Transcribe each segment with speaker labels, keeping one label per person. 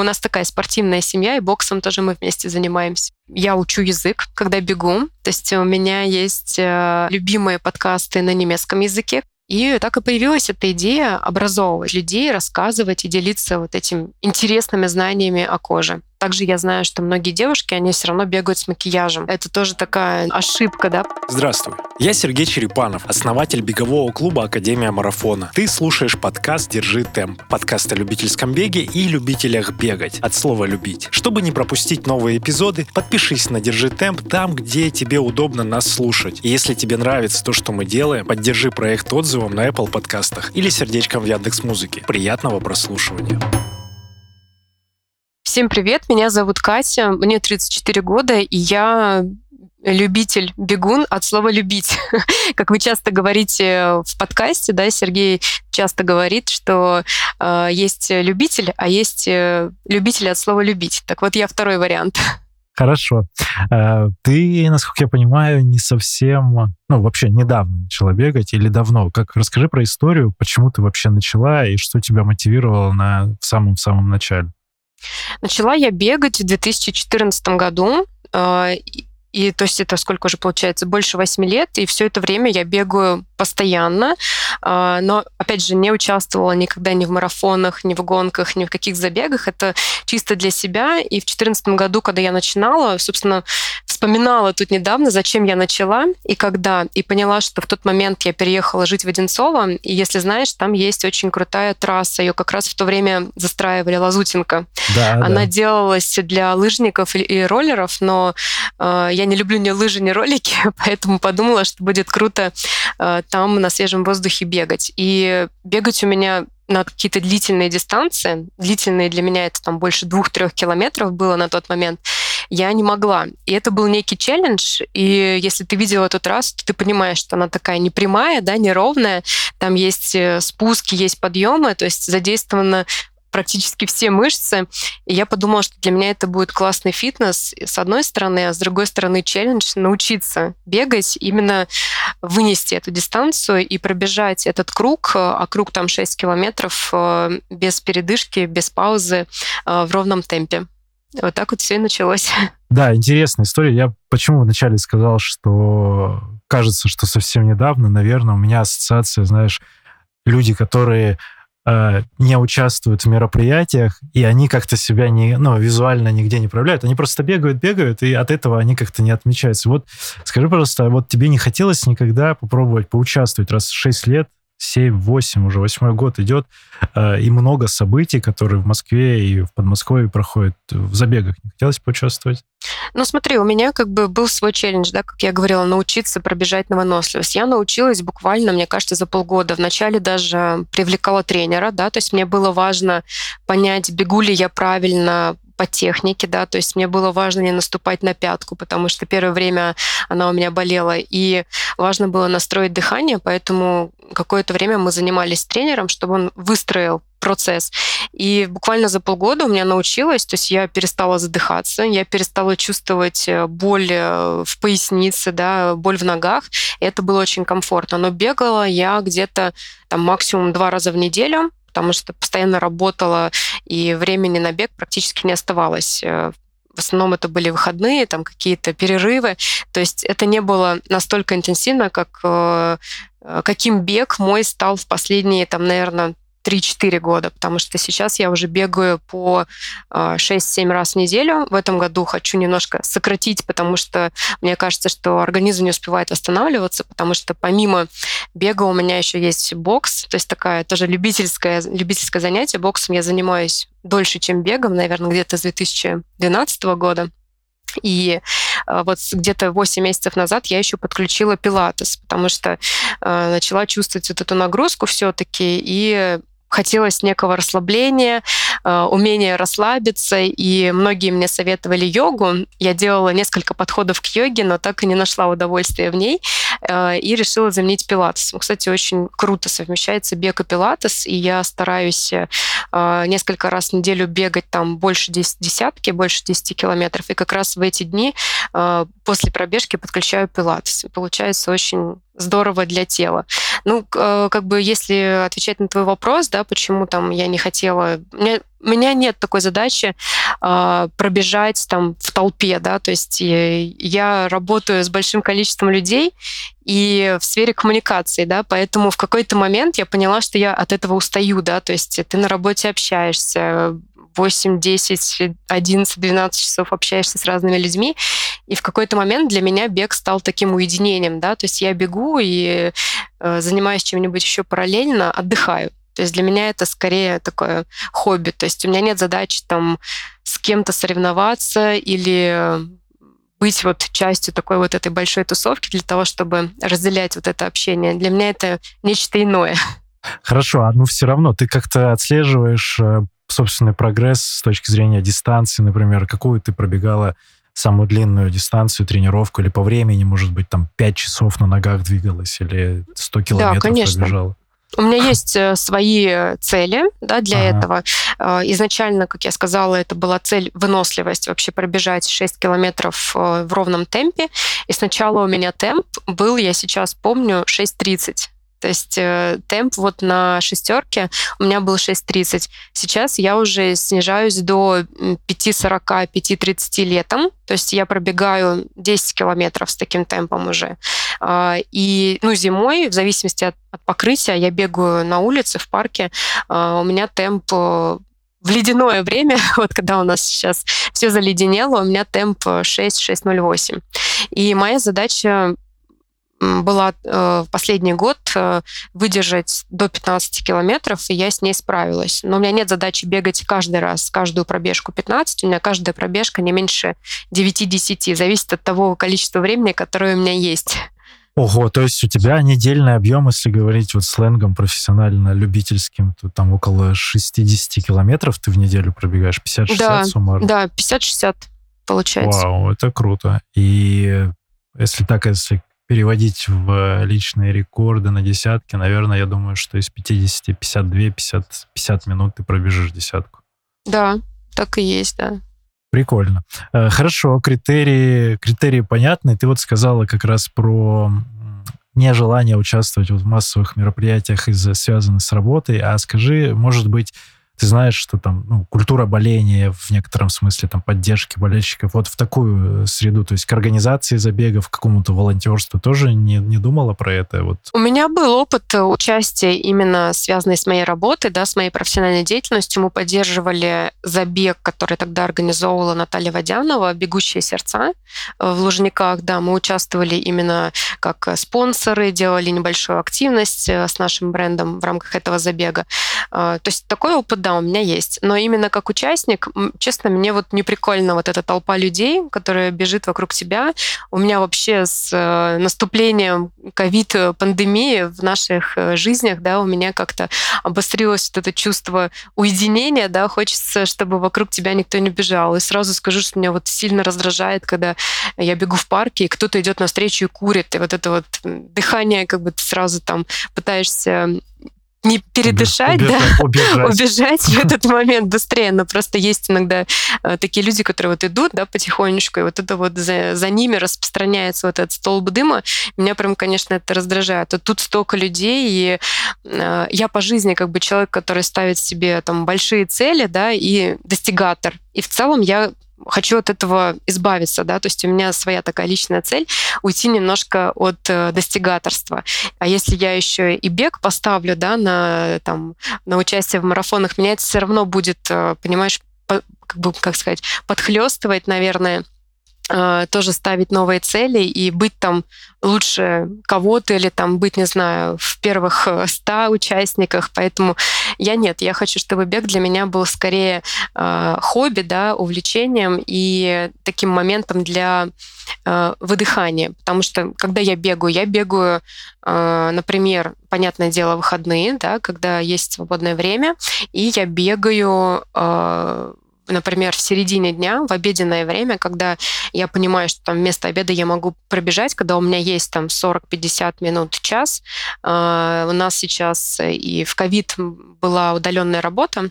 Speaker 1: у нас такая спортивная семья, и боксом тоже мы вместе занимаемся. Я учу язык, когда бегу. То есть у меня есть э, любимые подкасты на немецком языке, и так и появилась эта идея образовывать людей, рассказывать и делиться вот этими интересными знаниями о коже. Также я знаю, что многие девушки, они все равно бегают с макияжем. Это тоже такая ошибка, да?
Speaker 2: Здравствуй. Я Сергей Черепанов, основатель бегового клуба Академия Марафона. Ты слушаешь подкаст «Держи темп». Подкаст о любительском беге и любителях бегать. От слова «любить». Чтобы не пропустить новые эпизоды, подпишись на «Держи темп» там, где тебе удобно нас слушать. И если тебе нравится то, что мы делаем, поддержи проект отзывом на Apple подкастах или сердечком в Яндекс Музыке. Приятного прослушивания.
Speaker 1: Всем привет, меня зовут Катя, мне 34 года, и я любитель бегун от слова любить. как вы часто говорите в подкасте, да, Сергей часто говорит, что э, есть любитель, а есть э, любитель от слова любить. Так вот, я второй вариант.
Speaker 3: Хорошо. Э, ты, насколько я понимаю, не совсем, ну, вообще недавно начала бегать или давно. Как расскажи про историю, почему ты вообще начала и что тебя мотивировало на в самом-самом начале?
Speaker 1: Начала я бегать в 2014 году. А, и то есть это сколько уже получается? Больше восьми лет. И все это время я бегаю постоянно, а, но, опять же, не участвовала никогда ни в марафонах, ни в гонках, ни в каких забегах. Это чисто для себя. И в 2014 году, когда я начинала, собственно, вспоминала тут недавно, зачем я начала и когда. И поняла, что в тот момент я переехала жить в Одинцово. И если знаешь, там есть очень крутая трасса. Ее как раз в то время застраивали Лазутинка. Да, Она да. делалась для лыжников и роллеров, но э, я не люблю ни лыжи, ни ролики, поэтому подумала, что будет круто э, там на свежем воздухе бегать. И бегать у меня на какие-то длительные дистанции, длительные для меня это там больше двух-трех километров было на тот момент, я не могла. И это был некий челлендж, и если ты видела эту трассу, то ты понимаешь, что она такая непрямая, да, неровная, там есть э, спуски, есть подъемы, то есть задействовано практически все мышцы. И я подумала, что для меня это будет классный фитнес, с одной стороны, а с другой стороны челлендж научиться бегать, именно вынести эту дистанцию и пробежать этот круг, а круг там 6 километров э, без передышки, без паузы, э, в ровном темпе. Вот так вот все и началось.
Speaker 3: Да, интересная история. Я почему вначале сказал, что кажется, что совсем недавно, наверное, у меня ассоциация, знаешь, люди, которые Э, не участвуют в мероприятиях, и они как-то себя не, ну, визуально нигде не проявляют. Они просто бегают, бегают, и от этого они как-то не отмечаются. Вот скажи, пожалуйста, вот тебе не хотелось никогда попробовать поучаствовать, раз в 6 лет 7-8, уже восьмой год идет, э, и много событий, которые в Москве и в Подмосковье проходят в забегах. Не хотелось поучаствовать?
Speaker 1: Ну, смотри, у меня как бы был свой челлендж, да, как я говорила, научиться пробежать на выносливость. Я научилась буквально, мне кажется, за полгода. Вначале даже привлекала тренера, да, то есть мне было важно понять, бегу ли я правильно по технике, да, то есть мне было важно не наступать на пятку, потому что первое время она у меня болела, и важно было настроить дыхание, поэтому какое-то время мы занимались тренером, чтобы он выстроил процесс. И буквально за полгода у меня научилась, то есть я перестала задыхаться, я перестала чувствовать э, боль э, в пояснице, да, боль в ногах. Это было очень комфортно. Но бегала я где-то там максимум два раза в неделю, потому что постоянно работала, и времени на бег практически не оставалось. Э, в основном это были выходные, там какие-то перерывы. То есть это не было настолько интенсивно, как э, каким бег мой стал в последние, там, наверное, 3-4 года, потому что сейчас я уже бегаю по 6-7 а, раз в неделю. В этом году хочу немножко сократить, потому что мне кажется, что организм не успевает восстанавливаться, потому что помимо бега у меня еще есть бокс, то есть такая тоже любительское, любительское занятие. Боксом я занимаюсь дольше, чем бегом, наверное, где-то с 2012 года. И а, вот где-то 8 месяцев назад я еще подключила пилатес, потому что э, начала чувствовать вот эту нагрузку все-таки и хотелось некого расслабления, э, умения расслабиться, и многие мне советовали йогу. Я делала несколько подходов к йоге, но так и не нашла удовольствия в ней, э, и решила заменить пилатес. Кстати, очень круто совмещается бег и пилатес, и я стараюсь э, несколько раз в неделю бегать там больше десятки, больше 10 километров, и как раз в эти дни после пробежки подключаю пилатес. получается очень здорово для тела. Ну, э, как бы, если отвечать на твой вопрос, да, почему там я не хотела... У меня, нет такой задачи э, пробежать там в толпе, да, то есть я работаю с большим количеством людей и в сфере коммуникации, да, поэтому в какой-то момент я поняла, что я от этого устаю, да, то есть ты на работе общаешься, 8, 10, 11, 12 часов общаешься с разными людьми, и в какой-то момент для меня бег стал таким уединением, да, то есть я бегу и э, занимаюсь чем-нибудь еще параллельно, отдыхаю. То есть для меня это скорее такое хобби. То есть у меня нет задачи там с кем-то соревноваться или быть вот частью такой вот этой большой тусовки для того, чтобы разделять вот это общение. Для меня это нечто иное.
Speaker 3: Хорошо, а ну все равно ты как-то отслеживаешь э, собственный прогресс с точки зрения дистанции, например, какую ты пробегала самую длинную дистанцию, тренировку, или по времени, может быть, там 5 часов на ногах двигалась, или 100 километров да, конечно. пробежала?
Speaker 1: У меня есть э, свои цели да, для ага. этого. Э, изначально, как я сказала, это была цель выносливость, вообще пробежать 6 километров э, в ровном темпе. И сначала у меня темп был, я сейчас помню, 6.30. То есть э, темп вот на шестерке у меня был 6.30. Сейчас я уже снижаюсь до 5.40, 5.30 летом. То есть я пробегаю 10 километров с таким темпом уже. Э, и ну, зимой, в зависимости от, от покрытия, я бегаю на улице, в парке. Э, у меня темп э, в ледяное время, вот когда у нас сейчас все заледенело, у меня темп 6-6.08. И моя задача была э, в последний год э, выдержать до 15 километров, и я с ней справилась. Но у меня нет задачи бегать каждый раз, каждую пробежку 15. У меня каждая пробежка не меньше 9-10. Зависит от того количества времени, которое у меня есть.
Speaker 3: Ого, то есть у тебя недельный объем, если говорить вот сленгом профессионально, любительским, то там около 60 километров ты в неделю пробегаешь, 50-60
Speaker 1: да,
Speaker 3: суммарно?
Speaker 1: Да, 50-60 получается.
Speaker 3: Вау, это круто. И если так, если переводить в личные рекорды на десятки, наверное, я думаю, что из 50, 52, 50, 50 минут ты пробежишь десятку.
Speaker 1: Да, так и есть, да.
Speaker 3: Прикольно. Э, хорошо, критерии, критерии понятны. Ты вот сказала как раз про нежелание участвовать в массовых мероприятиях из-за связанных с работой. А скажи, может быть, ты знаешь, что там ну, культура боления в некотором смысле, там поддержки болельщиков, вот в такую э, среду, то есть к организации забегов, к какому-то волонтерству тоже не, не думала про это? Вот.
Speaker 1: У меня был опыт э, участия именно связанный с моей работой, да, с моей профессиональной деятельностью. Мы поддерживали забег, который тогда организовывала Наталья Водянова, «Бегущие сердца» в Лужниках. Да, мы участвовали именно как спонсоры, делали небольшую активность э, с нашим брендом в рамках этого забега. То есть такой опыт, да, да, у меня есть. Но именно как участник, честно, мне вот не прикольно вот эта толпа людей, которая бежит вокруг тебя. У меня вообще с э, наступлением ковид-пандемии в наших э, жизнях, да, у меня как-то обострилось вот это чувство уединения, да, хочется, чтобы вокруг тебя никто не бежал. И сразу скажу, что меня вот сильно раздражает, когда я бегу в парке, и кто-то идет навстречу и курит, и вот это вот дыхание, как бы ты сразу там пытаешься не передышать, убежать, да, убежать. убежать в этот момент быстрее. Но просто есть иногда э, такие люди, которые вот идут, да, потихонечку, и вот это вот за, за ними распространяется вот этот столб дыма. Меня прям, конечно, это раздражает. А тут столько людей, и э, я по жизни как бы человек, который ставит себе там большие цели, да, и достигатор. И в целом я хочу от этого избавиться, да, то есть у меня своя такая личная цель уйти немножко от э, достигаторства. А если я еще и бег поставлю, да, на там на участие в марафонах, меня это все равно будет, э, понимаешь, по, как бы, как сказать, подхлестывать, наверное, тоже ставить новые цели и быть там лучше кого-то или там быть, не знаю, в первых э, ста участниках. Поэтому я нет, я хочу, чтобы бег для меня был скорее э, хобби, да, увлечением и таким моментом для э, выдыхания. Потому что когда я бегаю, я бегаю, э, например, понятное дело, выходные, да, когда есть свободное время, и я бегаю э, например, в середине дня, в обеденное время, когда я понимаю, что там вместо обеда я могу пробежать, когда у меня есть там 40-50 минут, час. А, у нас сейчас и в ковид была удаленная работа,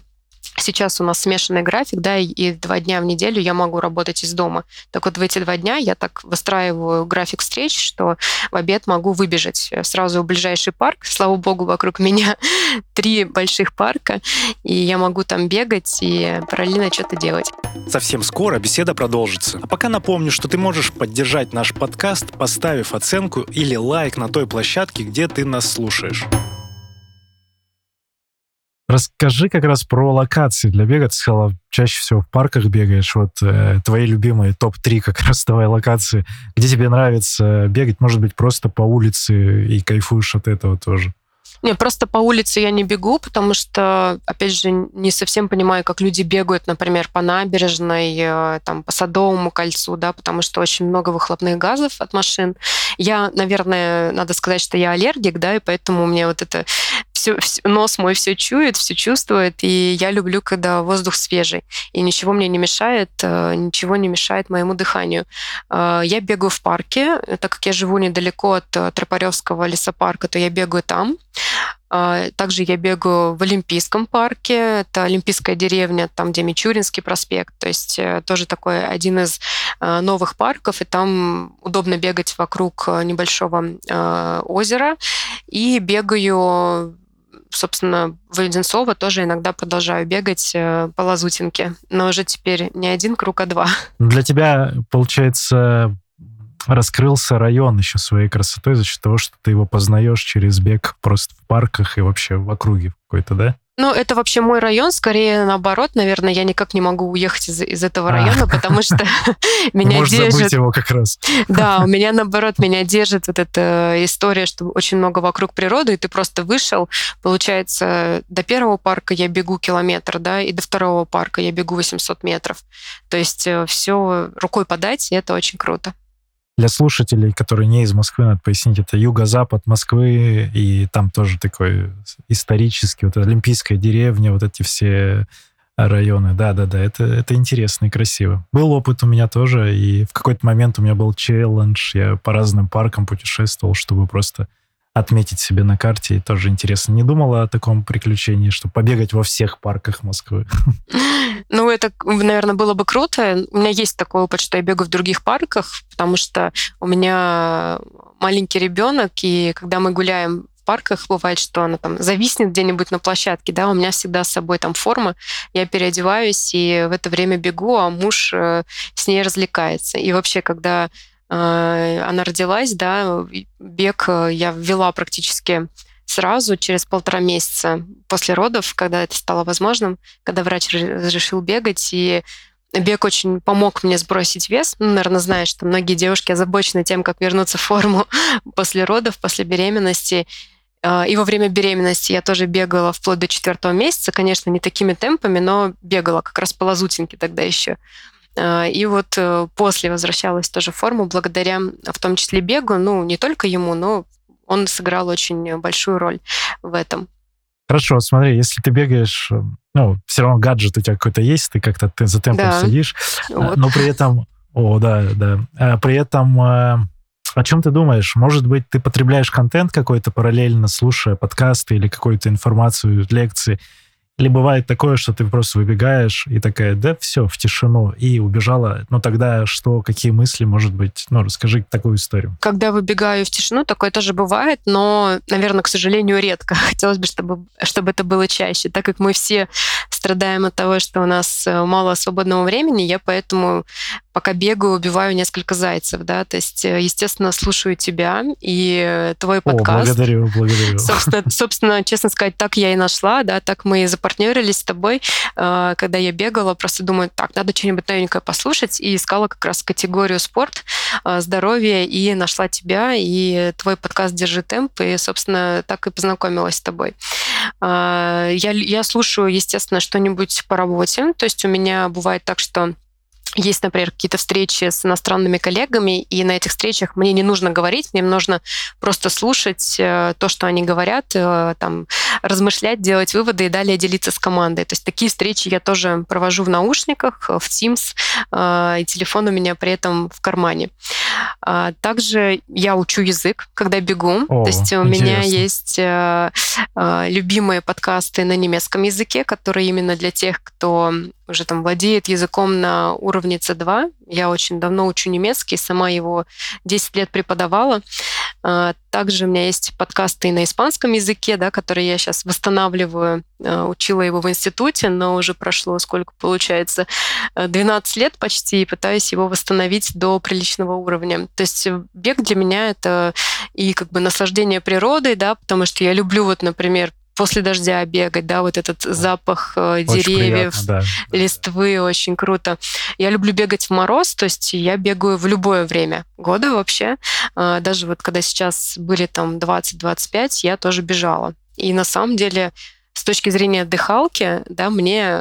Speaker 1: сейчас у нас смешанный график, да, и два дня в неделю я могу работать из дома. Так вот в эти два дня я так выстраиваю график встреч, что в обед могу выбежать сразу в ближайший парк. Слава богу, вокруг меня три больших парка, и я могу там бегать и параллельно что-то делать.
Speaker 2: Совсем скоро беседа продолжится. А пока напомню, что ты можешь поддержать наш подкаст, поставив оценку или лайк на той площадке, где ты нас слушаешь.
Speaker 3: Расскажи как раз про локации для бега. Ты сказала, чаще всего в парках бегаешь. Вот э, твои любимые топ-3 как раз твои локации. Где тебе нравится бегать? Может быть, просто по улице и кайфуешь от этого тоже?
Speaker 1: Не, просто по улице я не бегу, потому что, опять же, не совсем понимаю, как люди бегают, например, по набережной, э, там, по Садовому кольцу, да, потому что очень много выхлопных газов от машин. Я, наверное, надо сказать, что я аллергик, да, и поэтому у меня вот это все, все, нос мой все чует, все чувствует, и я люблю, когда воздух свежий, и ничего мне не мешает, э, ничего не мешает моему дыханию. Э, я бегаю в парке, так как я живу недалеко от Тропаревского лесопарка, то я бегаю там. А, также я бегаю в Олимпийском парке, это Олимпийская деревня, там, где Мичуринский проспект, то есть э, тоже такой один из э, новых парков, и там удобно бегать вокруг э, небольшого озера. И бегаю собственно, в Одинцово тоже иногда продолжаю бегать по Лазутинке, но уже теперь не один круг, а два.
Speaker 3: Для тебя, получается, раскрылся район еще своей красотой за счет того, что ты его познаешь через бег просто в парках и вообще в округе какой-то, да?
Speaker 1: Ну, это вообще мой район, скорее наоборот, наверное, я никак не могу уехать из, из этого а. района, потому что меня держит... забыть
Speaker 3: его как раз.
Speaker 1: Да, у меня наоборот, меня держит вот эта история, что очень много вокруг природы, и ты просто вышел, получается, до первого парка я бегу километр, да, и до второго парка я бегу 800 метров. То есть э, все рукой подать, и это очень круто.
Speaker 3: Для слушателей, которые не из Москвы, надо пояснить, это юго-запад Москвы, и там тоже такой исторический, вот Олимпийская деревня, вот эти все районы. Да-да-да, это, это интересно и красиво. Был опыт у меня тоже, и в какой-то момент у меня был челлендж, я по разным паркам путешествовал, чтобы просто отметить себе на карте, и тоже интересно. Не думала о таком приключении, что побегать во всех парках Москвы?
Speaker 1: Ну, это, наверное, было бы круто. У меня есть такой опыт, что я бегаю в других парках, потому что у меня маленький ребенок, и когда мы гуляем в парках, бывает, что она там зависнет где-нибудь на площадке, да, у меня всегда с собой там форма, я переодеваюсь и в это время бегу, а муж э, с ней развлекается. И вообще, когда она родилась, да, бег э, я ввела практически сразу, через полтора месяца после родов, когда это стало возможным, когда врач разрешил бегать, и бег очень помог мне сбросить вес. Ну, наверное, знаешь, что многие девушки озабочены тем, как вернуться в форму после родов, после беременности. А, и во время беременности я тоже бегала вплоть до четвертого месяца, конечно, не такими темпами, но бегала как раз по лазутинке тогда еще. А, и вот э, после возвращалась тоже в форму благодаря в том числе бегу, ну, не только ему, но он сыграл очень большую роль в этом.
Speaker 3: Хорошо, смотри, если ты бегаешь, э, ну, все равно гаджет у тебя какой-то есть, ты как-то ты за темпом да. следишь, э, вот. но при этом, о, да, да, при этом о чем ты думаешь? Может быть, ты потребляешь контент какой-то параллельно, слушая подкасты или какую-то информацию, лекции, или бывает такое, что ты просто выбегаешь и такая, да, все, в тишину, и убежала. Ну тогда что, какие мысли, может быть? Ну, расскажи такую историю.
Speaker 1: Когда выбегаю в тишину, такое тоже бывает, но, наверное, к сожалению, редко. Хотелось бы, чтобы, чтобы это было чаще. Так как мы все страдаем от того, что у нас э, мало свободного времени, я поэтому пока бегаю, убиваю несколько зайцев, да, то есть, э, естественно, слушаю тебя и э, твой подкаст.
Speaker 3: О, благодарю, благодарю.
Speaker 1: Собственно, собственно, честно сказать, так я и нашла, да, так мы и запартнерились с тобой, э, когда я бегала, просто думаю, так, надо что-нибудь новенькое послушать, и искала как раз категорию спорт, здоровье, и нашла тебя, и твой подкаст «Держи темп», и, собственно, так и познакомилась с тобой. Я, я слушаю, естественно, что-нибудь по работе, то есть у меня бывает так, что есть, например, какие-то встречи с иностранными коллегами, и на этих встречах мне не нужно говорить, мне нужно просто слушать э, то, что они говорят, э, там, размышлять, делать выводы и далее делиться с командой. То есть такие встречи я тоже провожу в наушниках, в Teams, э, и телефон у меня при этом в кармане. А также я учу язык, когда бегу.
Speaker 3: О,
Speaker 1: То есть у
Speaker 3: интересно.
Speaker 1: меня есть э, э, любимые подкасты на немецком языке, которые именно для тех, кто уже там владеет языком на уровне C2. Я очень давно учу немецкий, сама его 10 лет преподавала. А, Также у меня есть подкасты на испанском языке, да, которые я сейчас восстанавливаю. А, Учила его в институте, но уже прошло сколько получается, э, 12 лет почти, и пытаюсь его восстановить до приличного уровня. То есть э, бег для меня это и как бы наслаждение природой, да, потому что я люблю вот, например, после дождя бегать, да, вот этот запах э,
Speaker 3: Очень
Speaker 1: деревьев,
Speaker 3: приятно, да.
Speaker 1: листвы, очень круто. Я люблю бегать в мороз, то есть я бегаю в любое время года вообще. А, Даже вот когда сейчас были там 20-25, я тоже бежала. И на самом деле, с точки зрения дыхалки, да, мне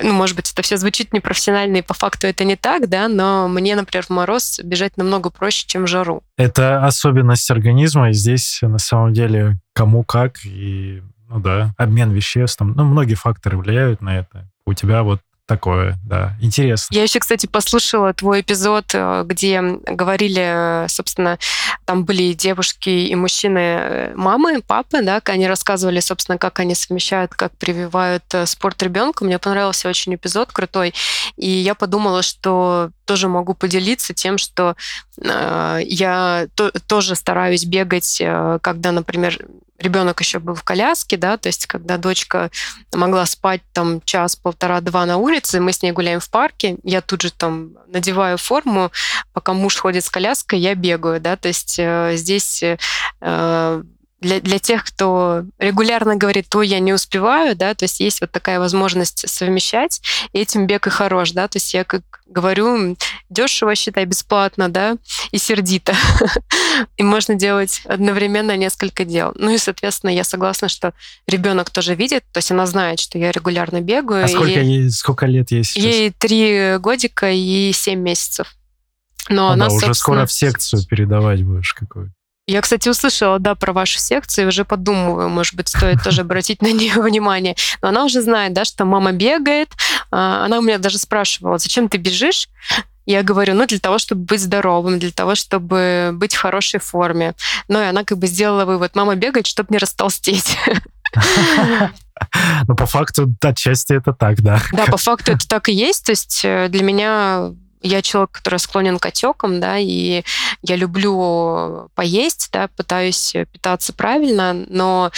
Speaker 1: ну, может быть, это все звучит непрофессионально, и по факту это не так, да, но мне, например, в мороз бежать намного проще, чем в жару.
Speaker 3: Это особенность организма, и здесь на самом деле кому как, и, ну да, обмен веществ, там, ну, многие факторы влияют на это. У тебя вот такое, да, интересно.
Speaker 1: Я еще, кстати, послушала твой эпизод, э, где говорили, э, собственно, там были и девушки и мужчины, э, мамы, папы, да, они рассказывали, собственно, как они совмещают, как прививают спорт ребенку. Мне понравился очень эпизод крутой, и я подумала, что тоже могу поделиться тем, что э, я то- тоже стараюсь бегать, э, когда, например, ребенок еще был в коляске, да, то есть когда дочка могла спать там час, полтора, два на улице, мы с ней гуляем в парке, я тут же там надеваю форму, пока муж ходит с коляской, я бегаю, да, то есть э, здесь э, для, для тех, кто регулярно говорит, то я не успеваю, да, то есть есть вот такая возможность совмещать, и этим бег и хорош, да, то есть я как говорю, дешево, считай, бесплатно, да, и сердито. И можно делать одновременно несколько дел. Ну и, соответственно, я согласна, что ребенок тоже видит, то есть она знает, что я регулярно бегаю.
Speaker 3: А сколько, ей, сколько лет ей сейчас?
Speaker 1: ей три годика и семь месяцев. Но она,
Speaker 3: да, уже скоро в секцию передавать будешь какую.
Speaker 1: Я, кстати, услышала, да, про вашу секцию, и уже подумываю, может быть, стоит тоже обратить на нее внимание. Но она уже знает, да, что мама бегает. А, Она у меня даже спрашивала, зачем ты бежишь? Я говорю, ну, для того, чтобы быть здоровым, для того, чтобы быть в хорошей форме. Ну, и она как бы сделала вывод, мама бегает, чтобы не растолстеть.
Speaker 3: Ну, по факту, отчасти это так, да.
Speaker 1: Да, по факту это так и есть. То есть э, для меня я человек, который склонен к отекам, да, и я люблю поесть, да, пытаюсь питаться правильно, но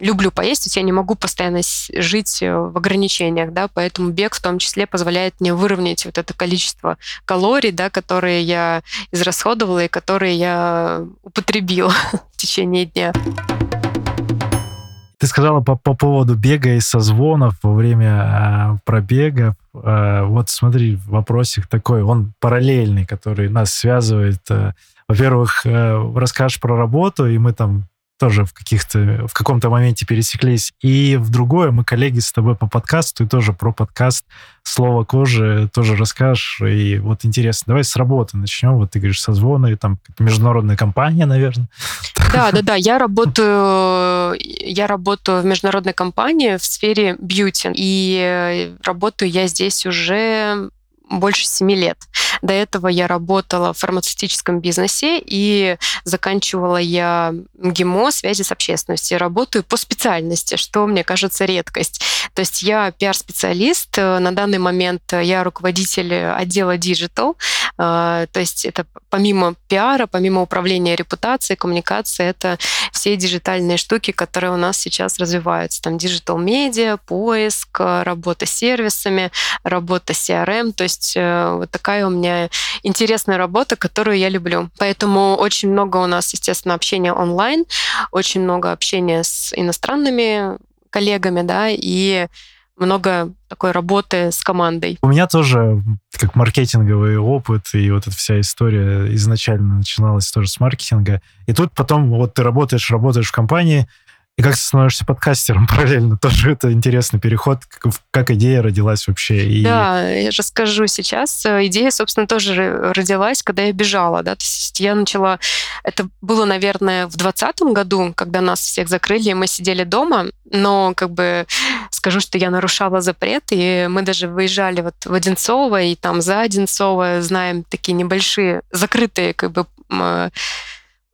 Speaker 1: люблю поесть, то есть я не могу постоянно жить э, в ограничениях, да, поэтому бег в том числе позволяет мне выровнять вот это количество калорий, да, которые я израсходовала и которые я употребила в течение дня.
Speaker 3: Ты сказала по, по поводу бега и созвонов во время а, пробега. А, вот смотри, вопросик такой, он параллельный, который нас связывает. А, во-первых, а, расскажешь про работу, и мы там тоже в каких-то в каком-то моменте пересеклись. И в другое мы коллеги с тобой по подкасту, и тоже про подкаст «Слово кожи» тоже расскажешь. И вот интересно, давай с работы начнем. Вот ты говоришь, созвоны, там международная компания, наверное.
Speaker 1: Да, да, да. Я работаю, я работаю в международной компании в сфере бьюти. И работаю я здесь уже больше семи лет. До этого я работала в фармацевтическом бизнесе и заканчивала я МГИМО связи с общественностью. Работаю по специальности, что мне кажется редкость. То есть я пиар-специалист. Э, На данный момент я руководитель отдела Digital. Э, То есть это помимо пиара, помимо управления репутацией, коммуникации, это все диджитальные штуки, которые у нас сейчас развиваются. Там digital медиа, поиск, э, работа с сервисами, работа с CRM. То есть э, вот такая у меня интересная работа, которую я люблю. Поэтому очень много у нас, естественно, общения онлайн, очень много общения с иностранными коллегами, да, и много такой работы с командой.
Speaker 3: У меня тоже как маркетинговый опыт, и вот эта вся история изначально начиналась тоже с маркетинга. И тут потом вот ты работаешь, работаешь в компании, И как ты становишься подкастером параллельно, тоже это интересный переход, как, как идея родилась вообще. И...
Speaker 1: Да, я расскажу сейчас. Идея, собственно, тоже родилась, когда я бежала, да, то есть я начала, это было, наверное, в двадцатом году, когда нас всех закрыли, и мы сидели дома, но как бы скажу, что я нарушала запрет, и мы даже выезжали вот в Одинцово, и там за Одинцово знаем такие небольшие закрытые как бы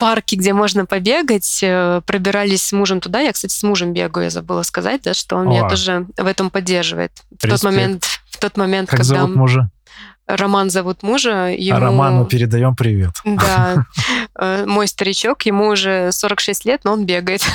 Speaker 1: парки, где можно побегать, э, пробирались с мужем туда. Я, кстати, с мужем бегаю, я забыла сказать, да, что он О. меня тоже в этом поддерживает. В тот момент, в тот момент,
Speaker 3: как
Speaker 1: когда...
Speaker 3: зовут мужа?
Speaker 1: Роман зовут мужа.
Speaker 3: Ему... А Роману передаем привет.
Speaker 1: Да. Э, мой старичок, ему уже 46 лет, но он бегает.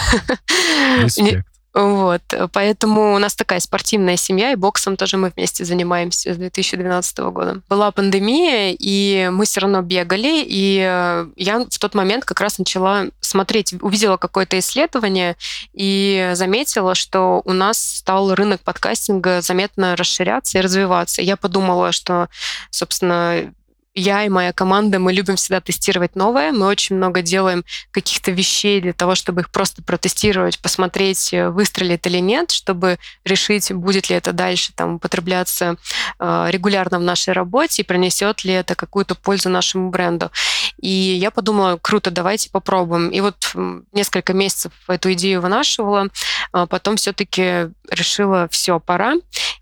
Speaker 3: Респект.
Speaker 1: Вот, поэтому у нас такая спортивная семья, и боксом тоже мы вместе занимаемся с 2012 года. Была пандемия, и мы все равно бегали, и э, я в тот момент как раз начала смотреть, увидела какое-то исследование и заметила, что у нас стал рынок подкастинга заметно расширяться и развиваться. Я подумала, что, собственно, я и моя команда, мы любим всегда тестировать новое. Мы очень много делаем каких-то вещей для того, чтобы их просто протестировать, посмотреть, э, выстрелит или нет, чтобы решить, будет ли это дальше там, употребляться э, регулярно в нашей работе и принесет ли это какую-то пользу нашему бренду. И я подумала, круто, давайте попробуем. И вот несколько месяцев эту идею вынашивала, а потом все-таки решила, все, пора.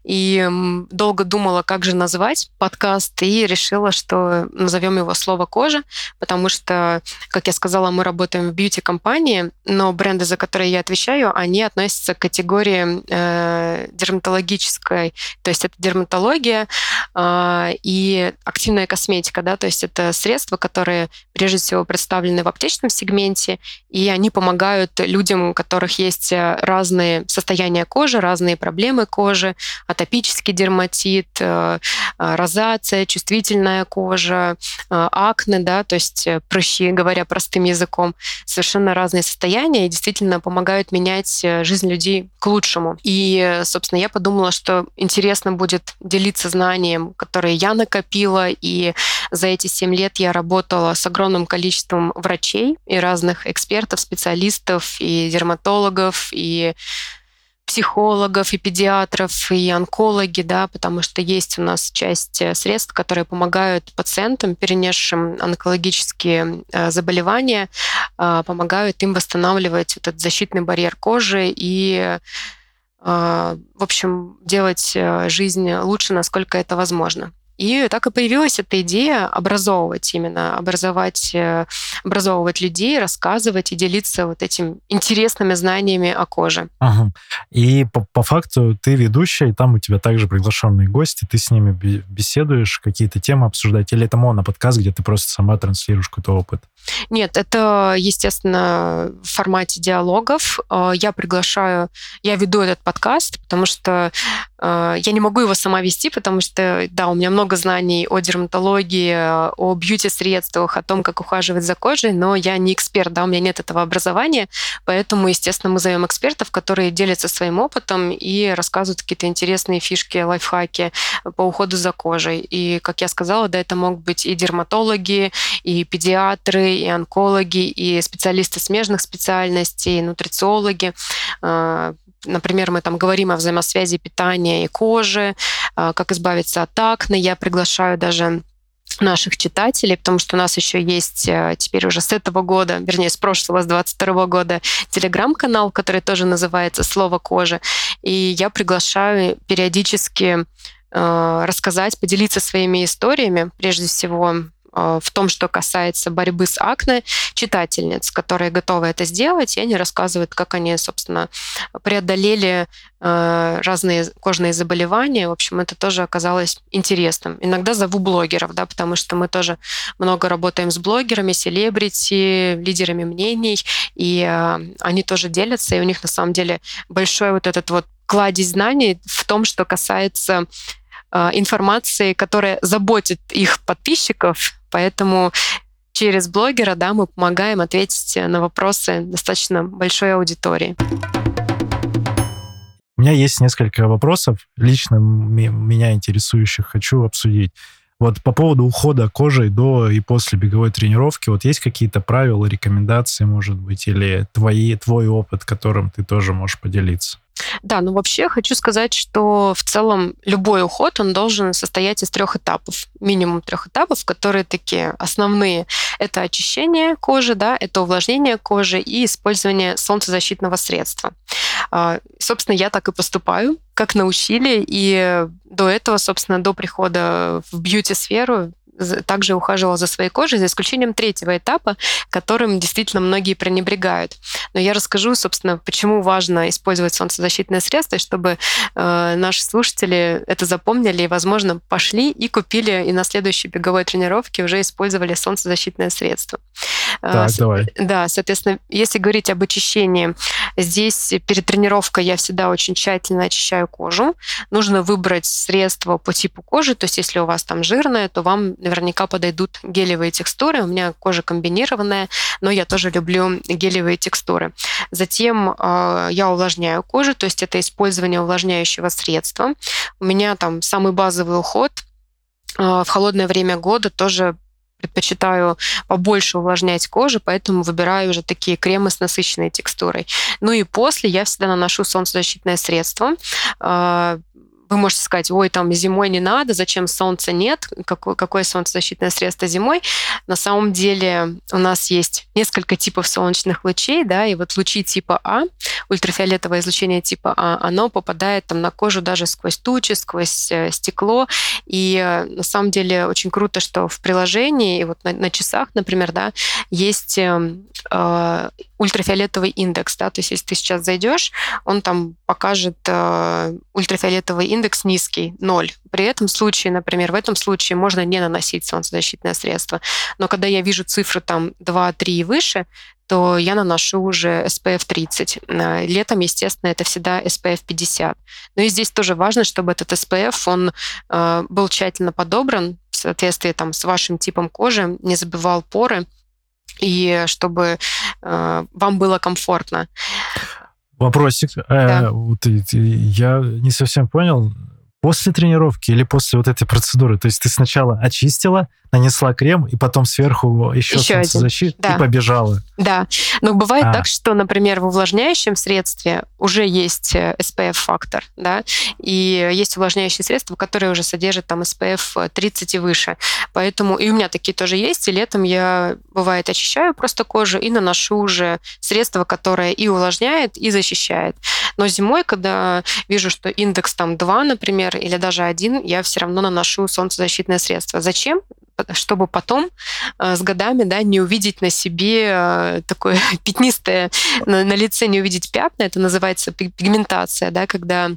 Speaker 1: И долго думала, как же назвать подкаст, и решила, что назовем его «Слово кожа», потому что, как я сказала, мы работаем в бьюти-компании, но бренды, за которые я отвечаю, они относятся к категории э, дерматологической, то есть это дерматология э, и активная косметика, да, то есть это средства, которые прежде всего представлены в аптечном сегменте, и они помогают людям, у которых есть разные состояния кожи, разные проблемы кожи, атопический дерматит, э, э, розация, чувствительная кожа, э, акне, да, то есть прыщи, говоря простым языком, совершенно разные состояния и действительно помогают менять жизнь людей к лучшему. И, собственно, я подумала, что интересно будет делиться знанием, которое я накопила, и за эти семь лет я работала с огромным количеством врачей и разных экспертов, специалистов, и дерматологов, и психологов и педиатров и онкологи, да, потому что есть у нас часть э, средств, которые помогают пациентам, перенесшим онкологические э, заболевания, э, помогают им восстанавливать этот защитный барьер кожи и в общем, делать жизнь лучше, насколько это возможно. И так и появилась эта идея образовывать именно, образовать, э, образовывать людей, рассказывать и делиться вот этими интересными знаниями о коже.
Speaker 3: Ага. И по, по факту ты ведущая, и там у тебя также приглашенные гости, ты с ними беседуешь, какие-то темы обсуждать, или это моноподкаст, где ты просто сама транслируешь какой-то опыт?
Speaker 1: Нет, это, естественно, в формате диалогов. Э, я приглашаю, я веду этот подкаст, потому что э, я не могу его сама вести, потому что, да, у меня много знаний о дерматологии, о бьюти-средствах, о том, как ухаживать за кожей, но я не эксперт, да, у меня нет этого образования, поэтому, естественно, мы зовем экспертов, которые делятся своим опытом и рассказывают какие-то интересные фишки, лайфхаки по уходу за кожей. И, как я сказала, да, это могут быть и дерматологи, и педиатры, и онкологи, и специалисты смежных специальностей, нутрициологи. А, например, мы там говорим о взаимосвязи питания и кожи, как избавиться от акне. Я приглашаю даже наших читателей, потому что у нас еще есть а, теперь уже с этого года, вернее, с прошлого, с 22 года, телеграм-канал, который тоже называется «Слово кожи». И я приглашаю периодически рассказать, поделиться своими историями, прежде всего Э, в том, что касается борьбы с акне, читательниц, которые готовы это сделать, и они рассказывают, как они, собственно, преодолели э, разные кожные заболевания. В общем, это тоже оказалось интересным. Иногда зову блогеров, да, потому что мы тоже много работаем с блогерами, селебрити, лидерами мнений, и э, они тоже делятся, и у них на самом деле большой вот этот вот кладезь знаний в том, что касается информации, которая заботит их подписчиков, Поэтому через блогера да, мы помогаем ответить на вопросы достаточно большой аудитории.
Speaker 3: У меня есть несколько вопросов, лично меня интересующих, хочу обсудить. Вот по поводу ухода кожей до и после беговой тренировки, вот есть какие-то правила, рекомендации, может быть, или твои, твой опыт, которым ты тоже можешь поделиться?
Speaker 1: Да, ну вообще хочу сказать, что в целом любой уход, он должен состоять из трех этапов, минимум трех этапов, которые такие основные. Это очищение кожи, да, это увлажнение кожи и использование солнцезащитного средства. А, собственно, я так и поступаю, как научили, и до этого, собственно, до прихода в бьюти-сферу также ухаживала за своей кожей, за исключением третьего этапа, которым действительно многие пренебрегают. Но я расскажу, собственно, почему важно использовать солнцезащитные средства, чтобы э, наши слушатели это запомнили и, возможно, пошли и купили и на следующей беговой тренировке уже использовали солнцезащитное средство.
Speaker 3: Э, так, давай.
Speaker 1: Да, соответственно, если говорить об очищении, здесь перед тренировкой я всегда очень тщательно очищаю кожу. Нужно выбрать средство по типу кожи, то есть если у вас там жирное, то вам наверняка подойдут гелевые текстуры. У меня кожа комбинированная, но я тоже люблю гелевые текстуры. Затем э, я увлажняю кожу, то есть это использование увлажняющего средства. У меня там самый базовый уход э, в холодное время года тоже предпочитаю побольше увлажнять кожу, поэтому выбираю уже такие кремы с насыщенной текстурой. Ну и после я всегда наношу солнцезащитное средство. Вы можете сказать, ой, там зимой не надо, зачем солнца нет, какое, какое солнцезащитное средство зимой. На самом деле у нас есть несколько типов солнечных лучей, да, и вот лучи типа А, ультрафиолетовое излучение типа А, оно попадает там на кожу даже сквозь тучи, сквозь э, стекло, и э, на самом деле очень круто, что в приложении, и вот на, на часах, например, да, есть эм, э, ультрафиолетовый индекс, да, то есть если ты сейчас зайдешь, он там покажет э, ультрафиолетовый индекс низкий, ноль. При этом случае, например, в этом случае можно не наносить солнцезащитное средство, но когда я вижу цифры там 2, 3 и выше, то я наношу уже SPF 30. Э, летом, естественно, это всегда SPF 50. Но и здесь тоже важно, чтобы этот SPF, он э, был тщательно подобран в соответствии там, с вашим типом кожи, не забивал поры, и чтобы э, вам было комфортно.
Speaker 3: Вопросик. Э, да. Э, вот, я не совсем понял. После тренировки или после вот этой процедуры? То есть ты сначала очистила, нанесла крем, и потом сверху еще, еще солнцезащиту да. и побежала.
Speaker 1: Да. Но бывает а. так, что, например, в увлажняющем средстве уже есть SPF-фактор, э, да, и есть увлажняющие средства, которые уже содержат там SPF 30 и выше. Поэтому и у меня такие тоже есть, и летом я, бывает, очищаю просто кожу и наношу уже средство, которое и увлажняет, и защищает. Но зимой, когда вижу, что индекс там 2, например, или даже 1, я все равно наношу солнцезащитное средство. Зачем? чтобы потом э, с годами да, не увидеть на себе э, такое пятнистое, на, на лице не увидеть пятна, это называется пигментация, да, когда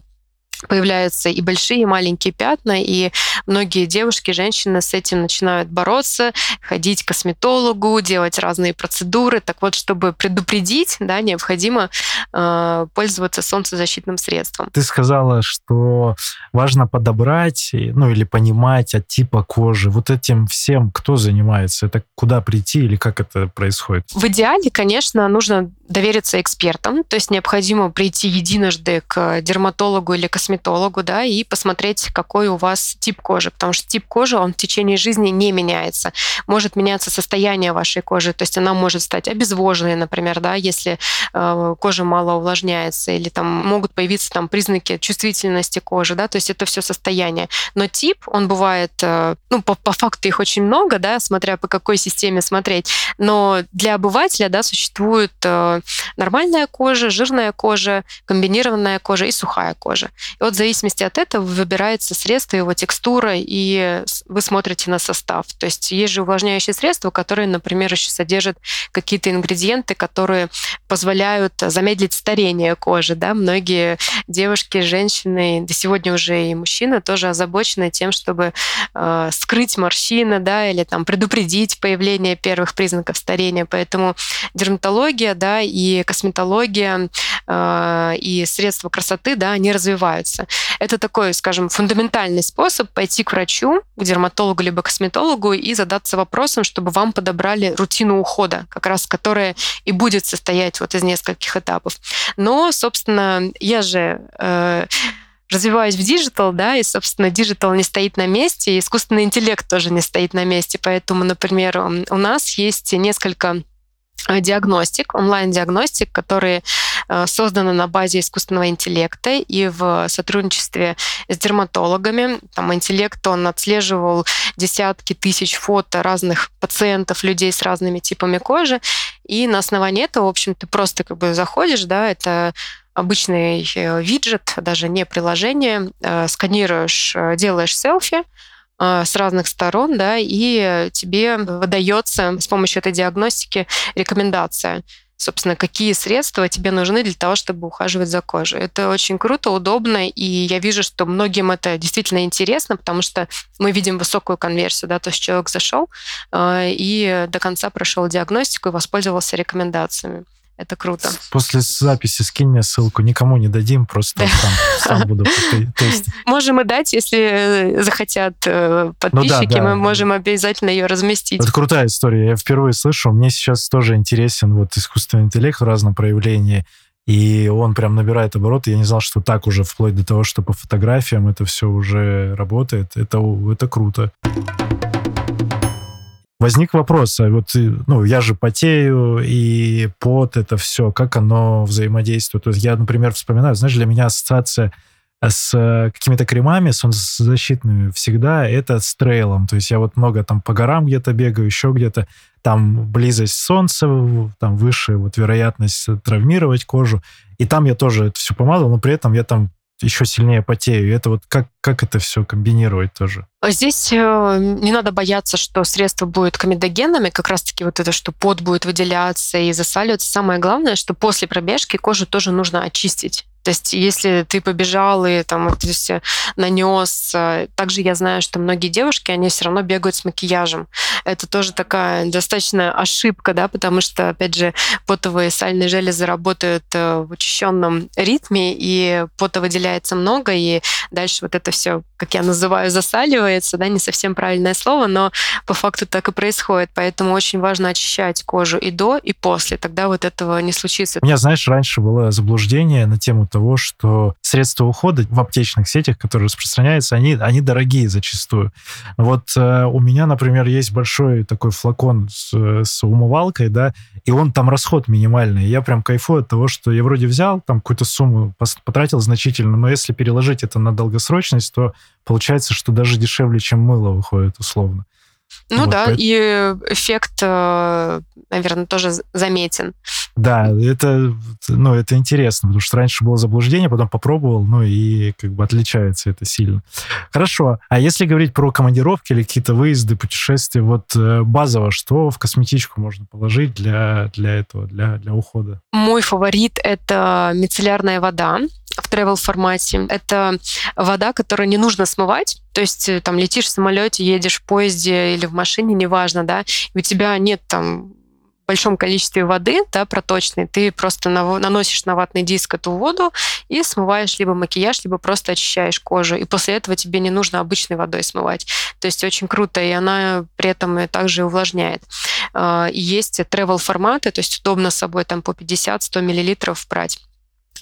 Speaker 1: появляются и большие, и маленькие пятна, и многие девушки, женщины с этим начинают бороться, ходить к косметологу, делать разные процедуры. Так вот, чтобы предупредить, да, необходимо э, пользоваться солнцезащитным средством.
Speaker 3: Ты сказала, что важно подобрать, ну или понимать от типа кожи. Вот этим всем кто занимается? Это куда прийти или как это происходит?
Speaker 1: В идеале, конечно, нужно довериться экспертам, то есть необходимо прийти единожды к дерматологу или косметологу, да, и посмотреть, какой у вас тип кожи, потому что тип кожи, он в течение жизни не меняется. Может меняться состояние вашей кожи, то есть она может стать обезвоженной, например, да, если э, кожа мало увлажняется, или там могут появиться там признаки чувствительности кожи, да, то есть это все состояние. Но тип, он бывает, э, ну, по, по факту их очень много, да, смотря по какой системе смотреть, но для обывателя, да, существует э, нормальная кожа, жирная кожа, комбинированная кожа и сухая кожа. И вот в зависимости от этого выбирается средство, его текстура, и вы смотрите на состав. То есть есть же увлажняющие средства, которые, например, еще содержат какие-то ингредиенты, которые позволяют замедлить старение кожи. Да? Многие девушки, женщины, да сегодня уже и мужчины тоже озабочены тем, чтобы э, скрыть морщины, да, или там предупредить появление первых признаков старения. Поэтому дерматология, да, и косметология, э, и средства красоты, да, они развиваются. Это такой, скажем, фундаментальный способ пойти к врачу, к дерматологу либо косметологу и задаться вопросом, чтобы вам подобрали рутину ухода, как раз которая и будет состоять вот из нескольких этапов. Но, собственно, я же э, развиваюсь в digital, да, и, собственно, digital не стоит на месте, и искусственный интеллект тоже не стоит на месте. Поэтому, например, у нас есть несколько диагностик, онлайн-диагностик, которые э, созданы на базе искусственного интеллекта и в сотрудничестве с дерматологами. Там интеллект, он отслеживал десятки тысяч фото разных пациентов, людей с разными типами кожи, и на основании этого, в общем, ты просто как бы заходишь, да, это обычный э, виджет, даже не приложение, э, сканируешь, э, делаешь селфи, с разных сторон, да, и тебе выдается с помощью этой диагностики рекомендация собственно, какие средства тебе нужны для того, чтобы ухаживать за кожей. Это очень круто, удобно, и я вижу, что многим это действительно интересно, потому что мы видим высокую конверсию, да, то есть человек зашел и до конца прошел диагностику и воспользовался рекомендациями. Это круто.
Speaker 3: После записи скинь мне ссылку. Никому не дадим, просто сам, сам буду тестить.
Speaker 1: Можем и дать, если э, захотят э, подписчики, ну, да, да. мы можем обязательно ее разместить.
Speaker 3: Это крутая история. Я впервые слышу. Мне сейчас тоже интересен вот искусственный интеллект в разном проявлении. И он прям набирает обороты. Я не знал, что так уже вплоть до того, что по фотографиям это все уже работает. Это, это круто возник вопрос, а вот, ну, я же потею, и пот, это все, как оно взаимодействует? То есть я, например, вспоминаю, знаешь, для меня ассоциация с э, какими-то кремами солнцезащитными всегда это с трейлом. То есть я вот много там по горам где-то бегаю, еще где-то. Там близость солнца, там выше вот вероятность травмировать кожу. И там я тоже это все помазал, но при этом я там еще сильнее потею. Это вот как, как это все комбинировать тоже?
Speaker 1: Здесь э, не надо бояться, что средство будет комедогенами, как раз-таки вот это, что пот будет выделяться и засаливаться. Самое главное, что после пробежки кожу тоже нужно очистить. То есть, если ты побежал и там это все нанес, э, также я знаю, что многие девушки, они все равно бегают с макияжем. Это тоже такая достаточно ошибка, да, потому что, опять же, потовые сальные железы работают э, в учащенном ритме, и пота выделяется много, и дальше вот это все, как я называю, засаливается, да, не совсем правильное слово, но по факту так и происходит. Поэтому очень важно очищать кожу и до, и после. Тогда вот этого не случится.
Speaker 3: У меня, знаешь, раньше было заблуждение на тему того, что средства ухода в аптечных сетях, которые распространяются, они, они дорогие зачастую. Вот э, у меня, например, есть большой такой флакон с, с умывалкой, да, и он там расход минимальный. Я прям кайфую от того, что я вроде взял, там какую-то сумму потратил значительно, но если переложить это на долгосрочность, то получается, что даже дешевле, чем мыло выходит условно.
Speaker 1: Ну вот, да, поэтому... и эффект, э, наверное, тоже заметен.
Speaker 3: Да, это, ну, это интересно, потому что раньше было заблуждение, потом попробовал, ну и как бы отличается это сильно. Хорошо, а если говорить про командировки или какие-то выезды, путешествия, вот э, базово, что в косметичку можно положить для, для этого, для, для ухода?
Speaker 1: Мой фаворит — это мицеллярная вода в travel формате. Это вода, которую не нужно смывать. То есть э, там летишь в самолете, едешь в поезде или в машине, неважно, да, и у тебя нет там большом количестве воды, да, проточной, ты просто наносишь на ватный диск эту воду и смываешь либо макияж, либо просто очищаешь кожу. И после этого тебе не нужно обычной водой смывать. То есть очень круто, и она при этом и также увлажняет. А, есть travel форматы, то есть удобно с собой там по 50-100 миллилитров брать.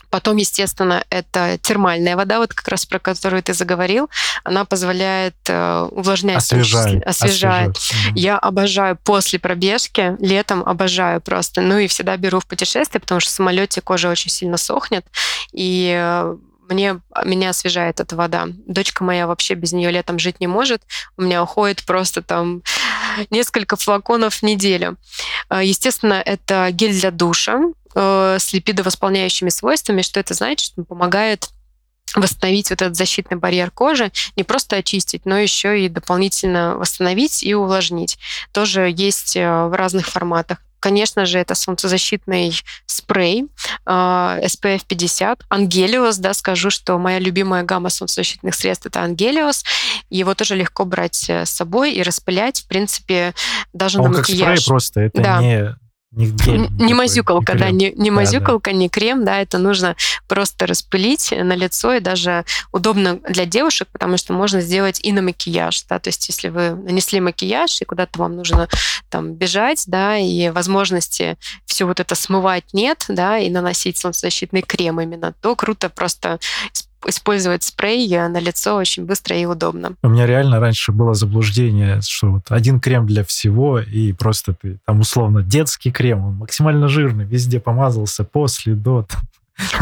Speaker 1: Потом, естественно, это термальная вода, вот как раз про которую ты заговорил. Она позволяет э, увлажнять.
Speaker 3: Освежает.
Speaker 1: Освежает. освежает. Я обожаю после пробежки, летом обожаю просто. Ну и всегда беру в путешествие, потому что в самолете кожа очень сильно сохнет. И э, мне, меня освежает эта вода. Дочка моя вообще без нее летом жить не может. У меня уходит просто там несколько флаконов в неделю. Э, естественно, это гель для душа э, с липидовосполняющими свойствами. Что это значит? Что он помогает восстановить вот этот защитный барьер кожи, не просто очистить, но еще и дополнительно восстановить и увлажнить. Тоже есть э, в разных форматах. Конечно же, это солнцезащитный спрей SPF 50. Ангелиос, да, скажу, что моя любимая гамма солнцезащитных средств это Ангелиос. Его тоже легко брать э, с собой и распылять, в принципе, даже
Speaker 3: Он
Speaker 1: на
Speaker 3: как
Speaker 1: макияж.
Speaker 3: спрей просто, это да. не
Speaker 1: не, гель, не мазюкалка, не да, не, не мазюкалка, да. не крем, да, это нужно просто распылить на лицо, и даже удобно для девушек, потому что можно сделать и на макияж, да, то есть если вы нанесли макияж, и куда-то вам нужно там бежать, да, и возможности все вот это смывать нет, да, и наносить солнцезащитный крем именно, то круто просто использовать спрей на лицо очень быстро и удобно.
Speaker 3: У меня реально раньше было заблуждение, что вот один крем для всего, и просто ты там условно детский крем, он максимально жирный, везде помазался после, до.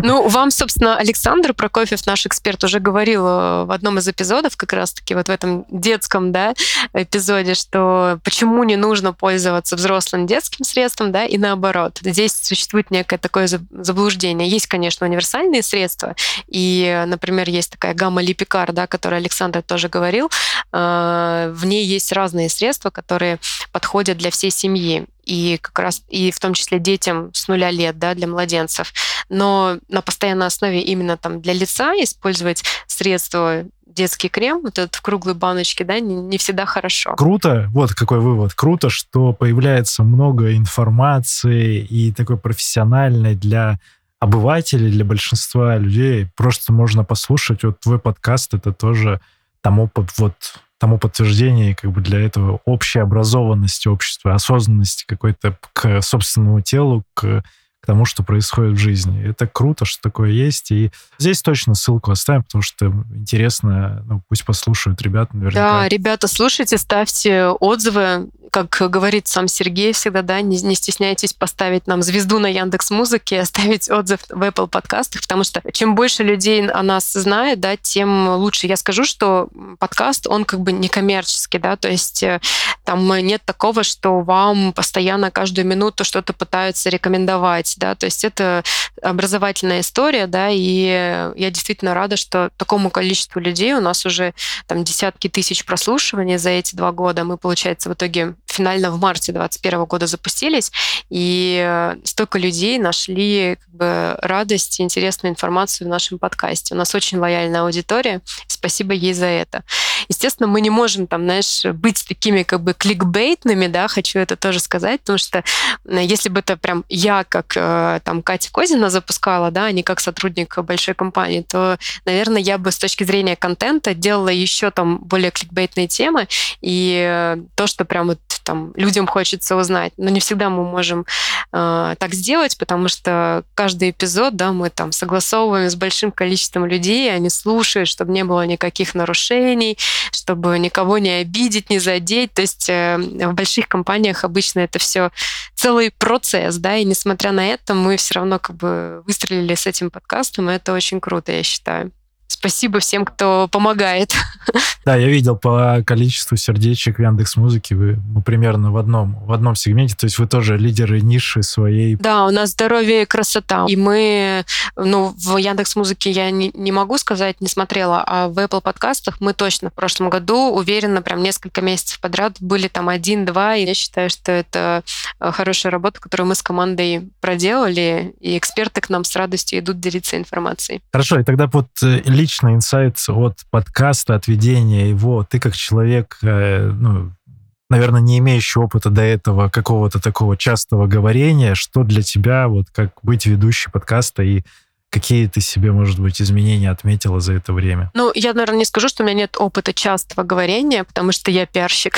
Speaker 1: Ну, вам, собственно, Александр Прокофьев, наш эксперт, уже говорил э, в одном из эпизодов, как раз-таки вот в этом детском да, эпизоде, что почему не нужно пользоваться взрослым детским средством, да, и наоборот. Здесь существует некое такое заблуждение. Есть, конечно, универсальные средства, и, например, есть такая гамма Липикар, да, которой Александр тоже говорил, э, в ней есть разные средства, которые подходят для всей семьи и как раз и в том числе детям с нуля лет, да, для младенцев. Но на постоянной основе именно там для лица использовать средства детский крем, вот этот в круглой баночке, да, не, не всегда хорошо.
Speaker 3: Круто, вот какой вывод. Круто, что появляется много информации и такой профессиональной для обывателей, для большинства людей. Просто можно послушать. Вот твой подкаст, это тоже тому вот тому подтверждение как бы для этого общей образованности общества, осознанности какой-то к собственному телу, к к тому, что происходит в жизни. Это круто, что такое есть. И здесь точно ссылку оставим, потому что интересно, ну, пусть послушают ребята наверняка.
Speaker 1: Да, ребята, слушайте, ставьте отзывы. Как говорит сам Сергей всегда, да, не, не стесняйтесь поставить нам звезду на Яндекс Музыке, оставить отзыв в Apple подкастах, потому что чем больше людей о нас знает, да, тем лучше. Я скажу, что подкаст, он как бы некоммерческий, да, то есть э, там нет такого, что вам постоянно каждую минуту что-то пытаются рекомендовать да, то есть это образовательная история, да, и я действительно рада, что такому количеству людей у нас уже там десятки тысяч прослушиваний за эти два года. Мы, получается, в итоге финально в марте 2021 года запустились, и столько людей нашли как бы, радость и интересную информацию в нашем подкасте. У нас очень лояльная аудитория, спасибо ей за это. Естественно, мы не можем там, знаешь, быть такими как бы кликбейтными, да, хочу это тоже сказать, потому что если бы это прям я, как э, там Катя Козина запускала, да, а не как сотрудник большой компании, то, наверное, я бы с точки зрения контента делала еще там более кликбейтные темы, и то, что прям вот там людям хочется узнать. Но не всегда мы можем э, так сделать, потому что каждый эпизод, да, мы там согласовываем с большим количеством людей, они слушают, чтобы не было никаких нарушений, чтобы никого не обидеть, не задеть. То есть э, в больших компаниях обычно это все целый процесс, да, и несмотря на это, мы все равно как бы выстрелили с этим подкастом, и это очень круто, я считаю. Спасибо всем, кто помогает.
Speaker 3: Да, я видел по количеству сердечек в Яндекс Музыке, вы мы примерно в одном, в одном сегменте, то есть вы тоже лидеры ниши своей.
Speaker 1: Да, у нас здоровье и красота. И мы, ну, в Яндекс Музыке я не, не могу сказать, не смотрела, а в Apple подкастах мы точно в прошлом году, уверенно, прям несколько месяцев подряд были там один-два, и я считаю, что это э, хорошая работа, которую мы с командой проделали, и эксперты к нам с радостью идут делиться информацией.
Speaker 3: Хорошо, и тогда вот э, личный инсайт от подкаста, от ведения его, ты как человек, э, ну, наверное, не имеющий опыта до этого какого-то такого частого говорения, что для тебя вот как быть ведущей подкаста и Какие ты себе, может быть, изменения отметила за это время?
Speaker 1: Ну, я, наверное, не скажу, что у меня нет опыта частого говорения, потому что я пиарщик.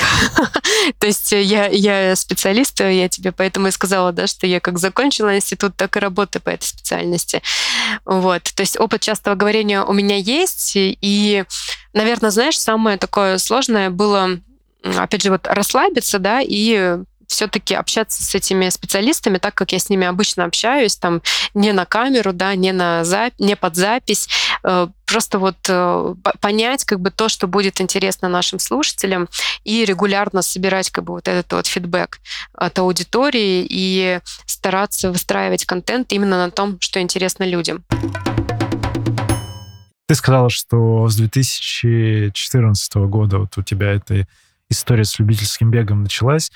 Speaker 1: То есть я, я специалист, я тебе поэтому и сказала, да, что я как закончила институт, так и работаю по этой специальности. Вот. То есть опыт частого говорения у меня есть, и, наверное, знаешь, самое такое сложное было опять же, вот расслабиться, да, и все-таки общаться с этими специалистами так, как я с ними обычно общаюсь, там не на камеру, да, не, на зап... не под запись, э, просто вот э, понять как бы то, что будет интересно нашим слушателям, и регулярно собирать как бы вот этот вот фидбэк от аудитории и стараться выстраивать контент именно на том, что интересно людям.
Speaker 3: Ты сказала, что с 2014 года вот у тебя эта история с любительским бегом началась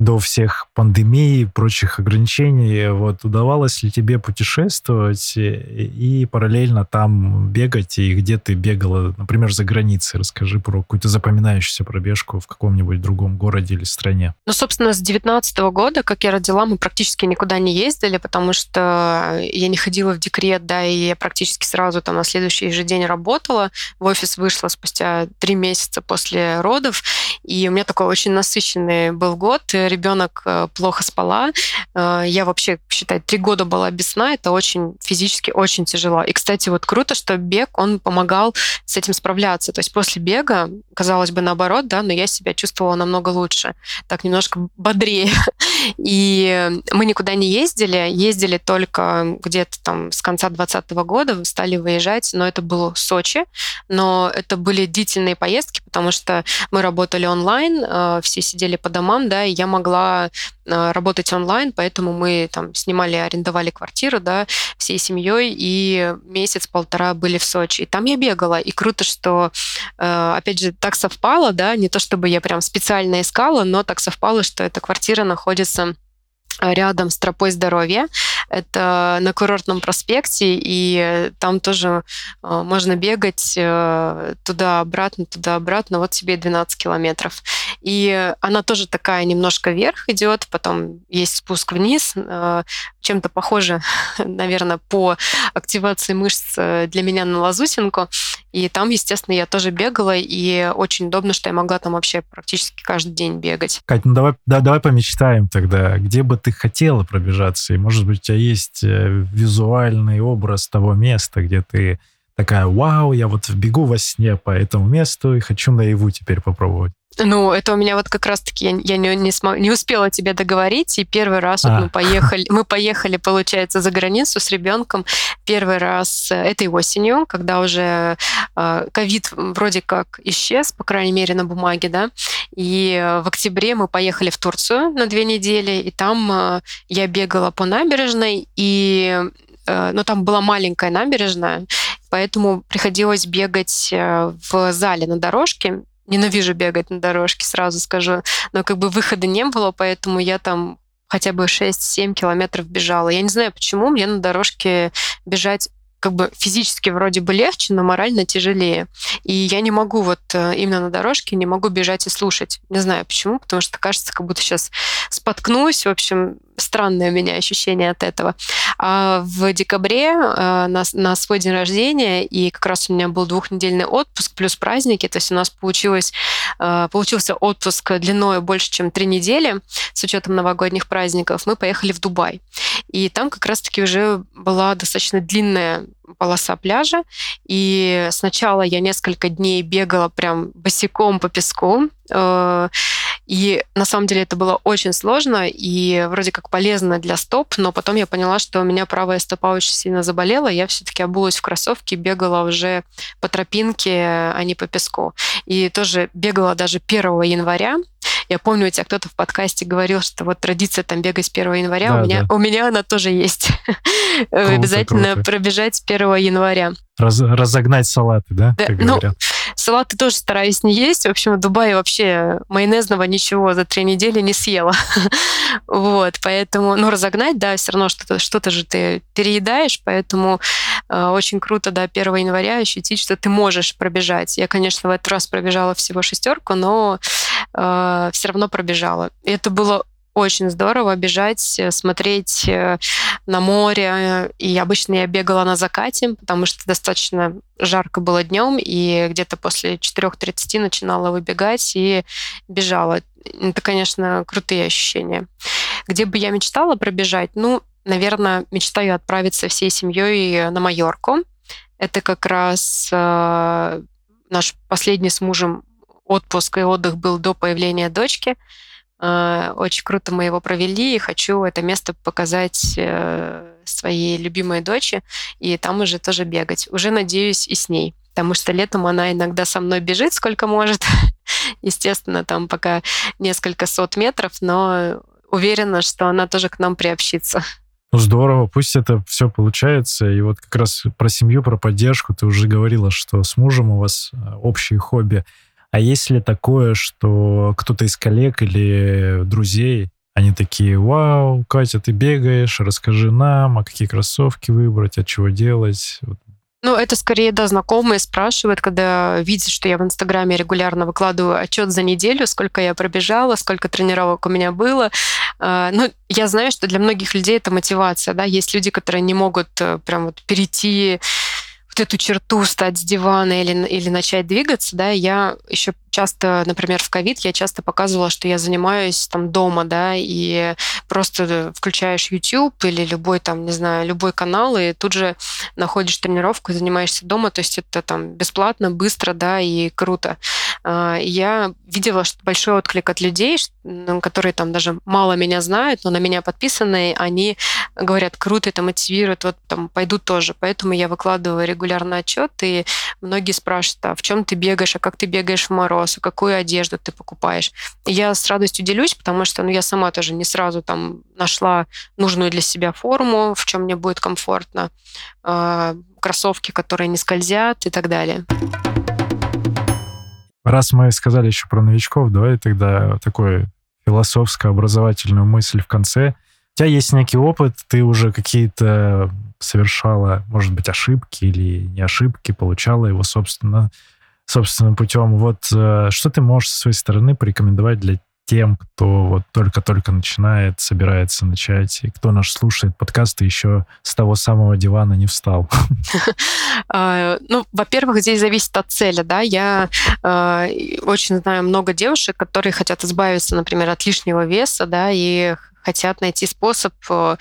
Speaker 3: до всех пандемий и прочих ограничений, вот удавалось ли тебе путешествовать и параллельно там бегать, и где ты бегала, например, за границей? Расскажи про какую-то запоминающуюся пробежку в каком-нибудь другом городе или стране.
Speaker 1: Ну, собственно, с 19 года, как я родила, мы практически никуда не ездили, потому что я не ходила в декрет, да, и я практически сразу там на следующий же день работала. В офис вышла спустя три месяца после родов, И у меня такой очень насыщенный был год. Ребенок э, плохо спала. Э, я вообще, считай, три года была без сна. Это очень физически очень тяжело. И, кстати, вот круто, что бег, он помогал с этим справляться. То есть после бега, казалось бы, наоборот, да, но я себя чувствовала намного лучше. Так немножко бодрее. И мы никуда не ездили. Ездили только где-то там с конца 2020 года, стали выезжать, но это было Сочи. Но это были длительные поездки, потому что мы работали онлайн, э, все сидели по домам, да, и я могла э, работать онлайн, поэтому мы там снимали, арендовали квартиру, да, всей семьей, и месяц-полтора были в Сочи. И там я бегала, и круто, что, э, опять же, так совпало, да, не то чтобы я прям специально искала, но так совпало, что эта квартира находится рядом с тропой здоровья. Это на курортном проспекте, и там тоже э, можно бегать э, туда-обратно, туда-обратно, вот тебе 12 километров. И она тоже такая немножко вверх идет, потом есть спуск вниз, э, чем-то похоже, наверное, по активации мышц для меня на лазутинку. И там, естественно, я тоже бегала, и очень удобно, что я могла там вообще практически каждый день бегать.
Speaker 3: Кать, ну давай, да, давай помечтаем тогда, где бы ты хотела пробежаться, и, может быть, у тебя есть э, визуальный образ того места, где ты такая, вау, я вот бегу во сне по этому месту и хочу наяву теперь попробовать.
Speaker 1: Ну, это у меня вот как раз-таки я, я не, не, смог, не успела тебе договорить, и первый раз а. вот мы поехали, мы поехали, получается, за границу с ребенком первый раз этой осенью, когда уже а, ковид э, вроде как исчез, по крайней мере на бумаге, да, и в октябре мы поехали в Турцию на две недели, и там э, я бегала по набережной, и э, ну, там была маленькая набережная, поэтому приходилось бегать э, в зале на дорожке, ненавижу бегать на дорожке, сразу скажу. Но как бы выхода не было, поэтому я там хотя бы 6-7 километров бежала. Я не знаю, почему мне на дорожке бежать как бы физически вроде бы легче, но морально тяжелее. И я не могу вот э, именно на дорожке, не могу бежать и слушать. Не знаю почему, потому что кажется, как будто сейчас споткнусь. В общем, странное у меня ощущение от этого. А в декабре э, на, на свой день рождения, и как раз у меня был двухнедельный отпуск плюс праздники, то есть у нас получилось, э, получился отпуск длиной больше, чем три недели, с учетом новогодних праздников, мы поехали в Дубай. И там как раз-таки уже была достаточно длинная полоса пляжа. И сначала я несколько дней бегала прям босиком по песку. Э, и на самом деле это было очень сложно и вроде как полезно для стоп, но потом я поняла, что у меня правая стопа очень сильно заболела. Я все-таки обулась в кроссовки, бегала уже по тропинке, а не по песку. И тоже бегала даже 1 января. Я помню, у тебя кто-то в подкасте говорил, что вот традиция там бегать с 1 января, да, у, меня, да. у меня она тоже есть. Круто, Обязательно круто. пробежать с 1 января.
Speaker 3: Раз, разогнать салаты, да,
Speaker 1: да как ну, говорят? Салаты тоже стараюсь не есть. В общем, в Дубае вообще майонезного ничего за три недели не съела. вот, поэтому, ну, разогнать, да, все равно что-то что же ты переедаешь, поэтому э, очень круто, да, 1 января ощутить, что ты можешь пробежать. Я, конечно, в этот раз пробежала всего шестерку, но э, все равно пробежала. И это было очень здорово бежать, э, смотреть э, на море. И обычно я бегала на закате, потому что достаточно жарко было днем, и где-то после 4.30 начинала выбегать и бежала. Это, конечно, крутые ощущения. Где бы я мечтала пробежать? Ну, наверное, мечтаю отправиться всей семьей на Майорку. Это как раз э, наш последний с мужем отпуск и отдых был до появления дочки. Э, очень круто мы его провели, и хочу это место показать э, своей любимой дочери, и там уже тоже бегать. Уже надеюсь и с ней, потому что летом она иногда со мной бежит, сколько может. Естественно, там пока несколько сот метров, но уверена, что она тоже к нам приобщится.
Speaker 3: Ну, здорово, пусть это все получается. И вот как раз про семью, про поддержку ты уже говорила, что с мужем у вас э, общие хобби. А есть ли такое, что кто-то из коллег или друзей, они такие, вау, Катя, ты бегаешь, расскажи нам, а какие кроссовки выбрать, а чего делать?
Speaker 1: Ну, это скорее, да, знакомые спрашивают, когда видят, что я в Инстаграме регулярно выкладываю отчет за неделю, сколько я пробежала, сколько тренировок у меня было. А, ну, я знаю, что для многих людей это мотивация, да, есть люди, которые не могут э, прям вот перейти вот эту черту стать с дивана или, или начать двигаться, да, я еще часто, например, в ковид я часто показывала, что я занимаюсь там дома, да, и просто включаешь YouTube или любой там, не знаю, любой канал, и тут же находишь тренировку и занимаешься дома, то есть это там бесплатно, быстро, да, и круто. А, я видела что большой отклик от людей, которые там даже мало меня знают, но на меня подписаны, они говорят, круто, это мотивирует, вот там пойду тоже. Поэтому я выкладываю регулярно отчет, и многие спрашивают, а в чем ты бегаешь, а как ты бегаешь в мороз, а какую одежду ты покупаешь. И я с радостью делюсь, потому что ну, я сама тоже не сразу там нашла нужную для себя форму, в чем мне будет комфортно, а, кроссовки, которые не скользят и так далее.
Speaker 3: Раз мы сказали еще про новичков, давай тогда такой философско-образовательную мысль в конце. У тебя есть некий опыт, ты уже какие-то совершала, может быть, ошибки или не ошибки, получала его собственно, собственным путем. Вот э, что ты можешь со своей стороны порекомендовать для тем, кто вот только-только начинает, собирается начать, и кто наш слушает подкасты еще с того самого дивана не встал?
Speaker 1: А, ну, во-первых, здесь зависит от цели, да. Я а, очень знаю много девушек, которые хотят избавиться, например, от лишнего веса, да, и хотят найти способ э,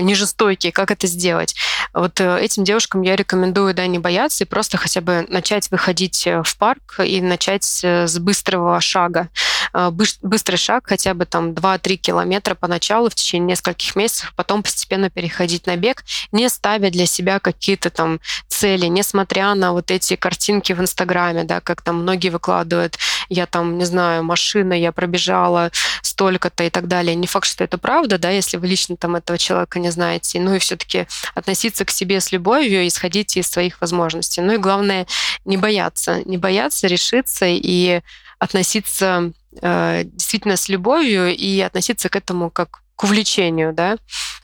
Speaker 1: нежестойкий, как это сделать. Вот э, этим девушкам я рекомендую, да, не бояться и просто хотя бы начать выходить э, в парк и начать с быстрого шага. Быстрый шаг, хотя бы там 2-3 километра поначалу в течение нескольких месяцев, потом постепенно переходить на бег, не ставя для себя какие-то там цели, несмотря на вот эти картинки в Инстаграме, да, как там многие выкладывают, я там, не знаю, машина, я пробежала столько-то и так далее. Не факт, что это правда, да, если вы лично там этого человека не знаете. Ну и все-таки относиться к себе с любовью, исходить из своих возможностей. Ну и главное, не бояться. Не бояться, решиться и относиться действительно с любовью и относиться к этому как к увлечению, да.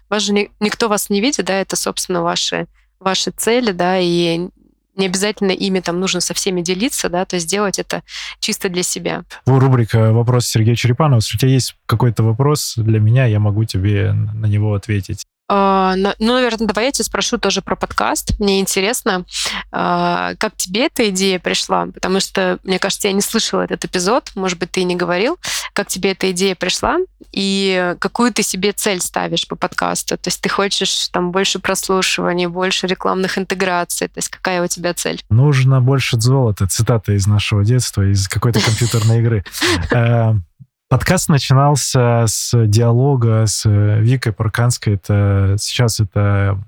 Speaker 1: Вас же ни, никто вас не видит, да, это, собственно, ваши ваши цели, да, и не обязательно ими там нужно со всеми делиться, да, то есть делать это чисто для себя.
Speaker 3: В рубрика «Вопрос Сергея Черепанова». Если у тебя есть какой-то вопрос для меня, я могу тебе на него ответить.
Speaker 1: А, ну, наверное, давай я тебя спрошу тоже про подкаст. Мне интересно, а, как тебе эта идея пришла? Потому что, мне кажется, я не слышала этот эпизод, может быть, ты и не говорил. Как тебе эта идея пришла? И какую ты себе цель ставишь по подкасту? То есть ты хочешь там больше прослушиваний, больше рекламных интеграций? То есть какая у тебя цель?
Speaker 3: Нужно больше золота. Цитата из нашего детства, из какой-то компьютерной игры. Э, Подкаст начинался с диалога с э, Викой Парканской. Это сейчас это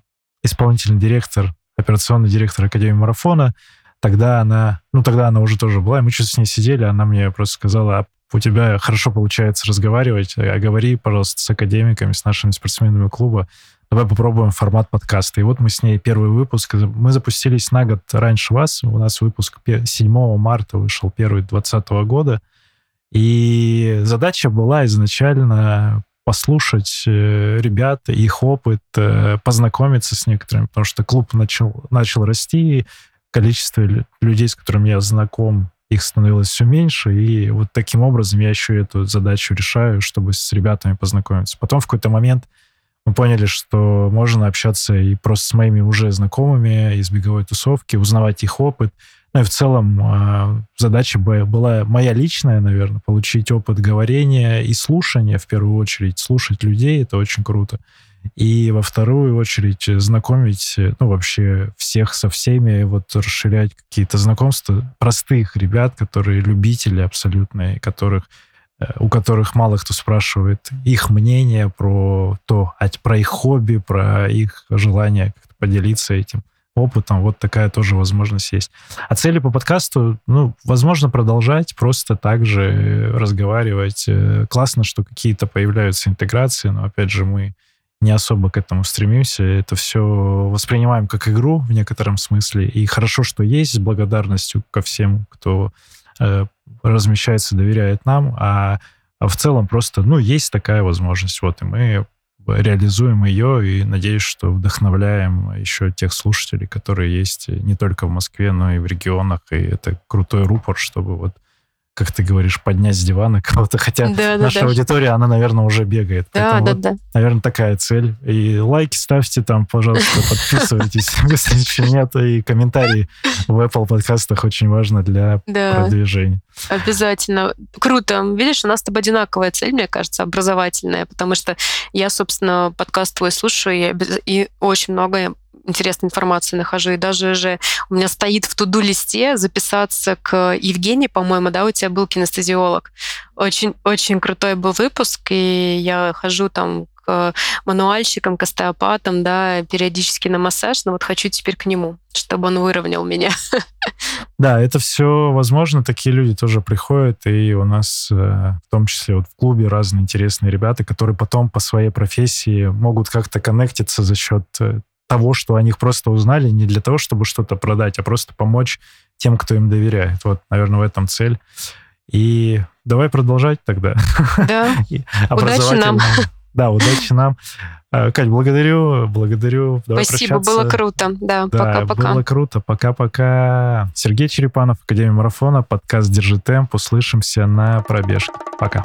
Speaker 3: исполнительный директор, операционный директор Академии Марафона. Тогда она, ну тогда она уже тоже была, и мы что-то с ней сидели, она мне просто сказала, а у тебя хорошо получается разговаривать, а говори, пожалуйста, с академиками, с нашими спортсменами клуба, давай попробуем формат подкаста. И вот мы с ней первый выпуск, мы запустились на год раньше вас, у нас выпуск 7 марта вышел, первый 2020 года, и задача была изначально послушать э, ребят, их опыт, э, познакомиться с некоторыми, потому что клуб начал, начал расти, количество людей, с которыми я знаком, их становилось все меньше, и вот таким образом я еще эту задачу решаю, чтобы с ребятами познакомиться. Потом в какой-то момент мы поняли, что можно общаться и просто с моими уже знакомыми из беговой тусовки, узнавать их опыт, ну и в целом а, задача была моя личная, наверное, получить опыт говорения и слушания в первую очередь. Слушать людей — это очень круто. И во вторую очередь знакомить, ну, вообще всех со всеми, вот расширять какие-то знакомства простых ребят, которые любители абсолютные, которых, э, у которых мало кто спрашивает их мнение про то, про их хобби, про их желание поделиться этим опытом, вот такая тоже возможность есть. А цели по подкасту, ну, возможно, продолжать, просто так же разговаривать. Э, классно, что какие-то появляются интеграции, но, опять же, мы не особо к этому стремимся. Это все воспринимаем как игру в некотором смысле. И хорошо, что есть, с благодарностью ко всем, кто э, размещается, доверяет нам. А, а в целом просто, ну, есть такая возможность. Вот, и мы реализуем ее и надеюсь, что вдохновляем еще тех слушателей, которые есть не только в Москве, но и в регионах. И это крутой рупор, чтобы вот как ты говоришь, поднять с дивана кого-то. Хотя
Speaker 1: Да, да,
Speaker 3: наша
Speaker 1: да.
Speaker 3: аудитория, она, наверное, уже бегает.
Speaker 1: Да,
Speaker 3: Поэтому
Speaker 1: да,
Speaker 3: вот,
Speaker 1: да.
Speaker 3: наверное, такая цель. И лайки ставьте там, пожалуйста, подписывайтесь, если еще нет. И комментарии в Apple подкастах очень важно для
Speaker 1: Да,
Speaker 3: продвижения.
Speaker 1: обязательно. Круто. Видишь, у нас с тобой одинаковая цель, мне кажется, образовательная, потому что я, собственно, подкаст твой слушаю, и, очень много интересной информации нахожу. И даже же у меня стоит в туду листе записаться к Евгении, по-моему, да, у тебя был кинестезиолог. Очень, очень крутой был выпуск, и я хожу там к мануальщикам, к остеопатам, да, периодически на массаж, но вот хочу теперь к нему, чтобы он выровнял меня.
Speaker 3: Да, это все возможно. Такие люди тоже приходят, и у нас, э, в том числе вот в клубе, разные интересные ребята, которые потом по своей профессии могут как-то коннектиться за счет э, того, что о них просто узнали, не для того, чтобы что-то продать, а просто помочь тем, кто им доверяет. Вот, наверное, в этом цель. И давай продолжать тогда.
Speaker 1: Да, Удачи нам.
Speaker 3: Да, удачи нам. Э, Кать, благодарю, благодарю. Давай
Speaker 1: спасибо,
Speaker 3: прощаться.
Speaker 1: было круто. Да,
Speaker 3: Да,
Speaker 1: пока-пока.
Speaker 3: было круто. Пока-пока. Сергей Черепанов, Академия марафона, подкаст «Держи темп». Услышимся на пробежке. Пока.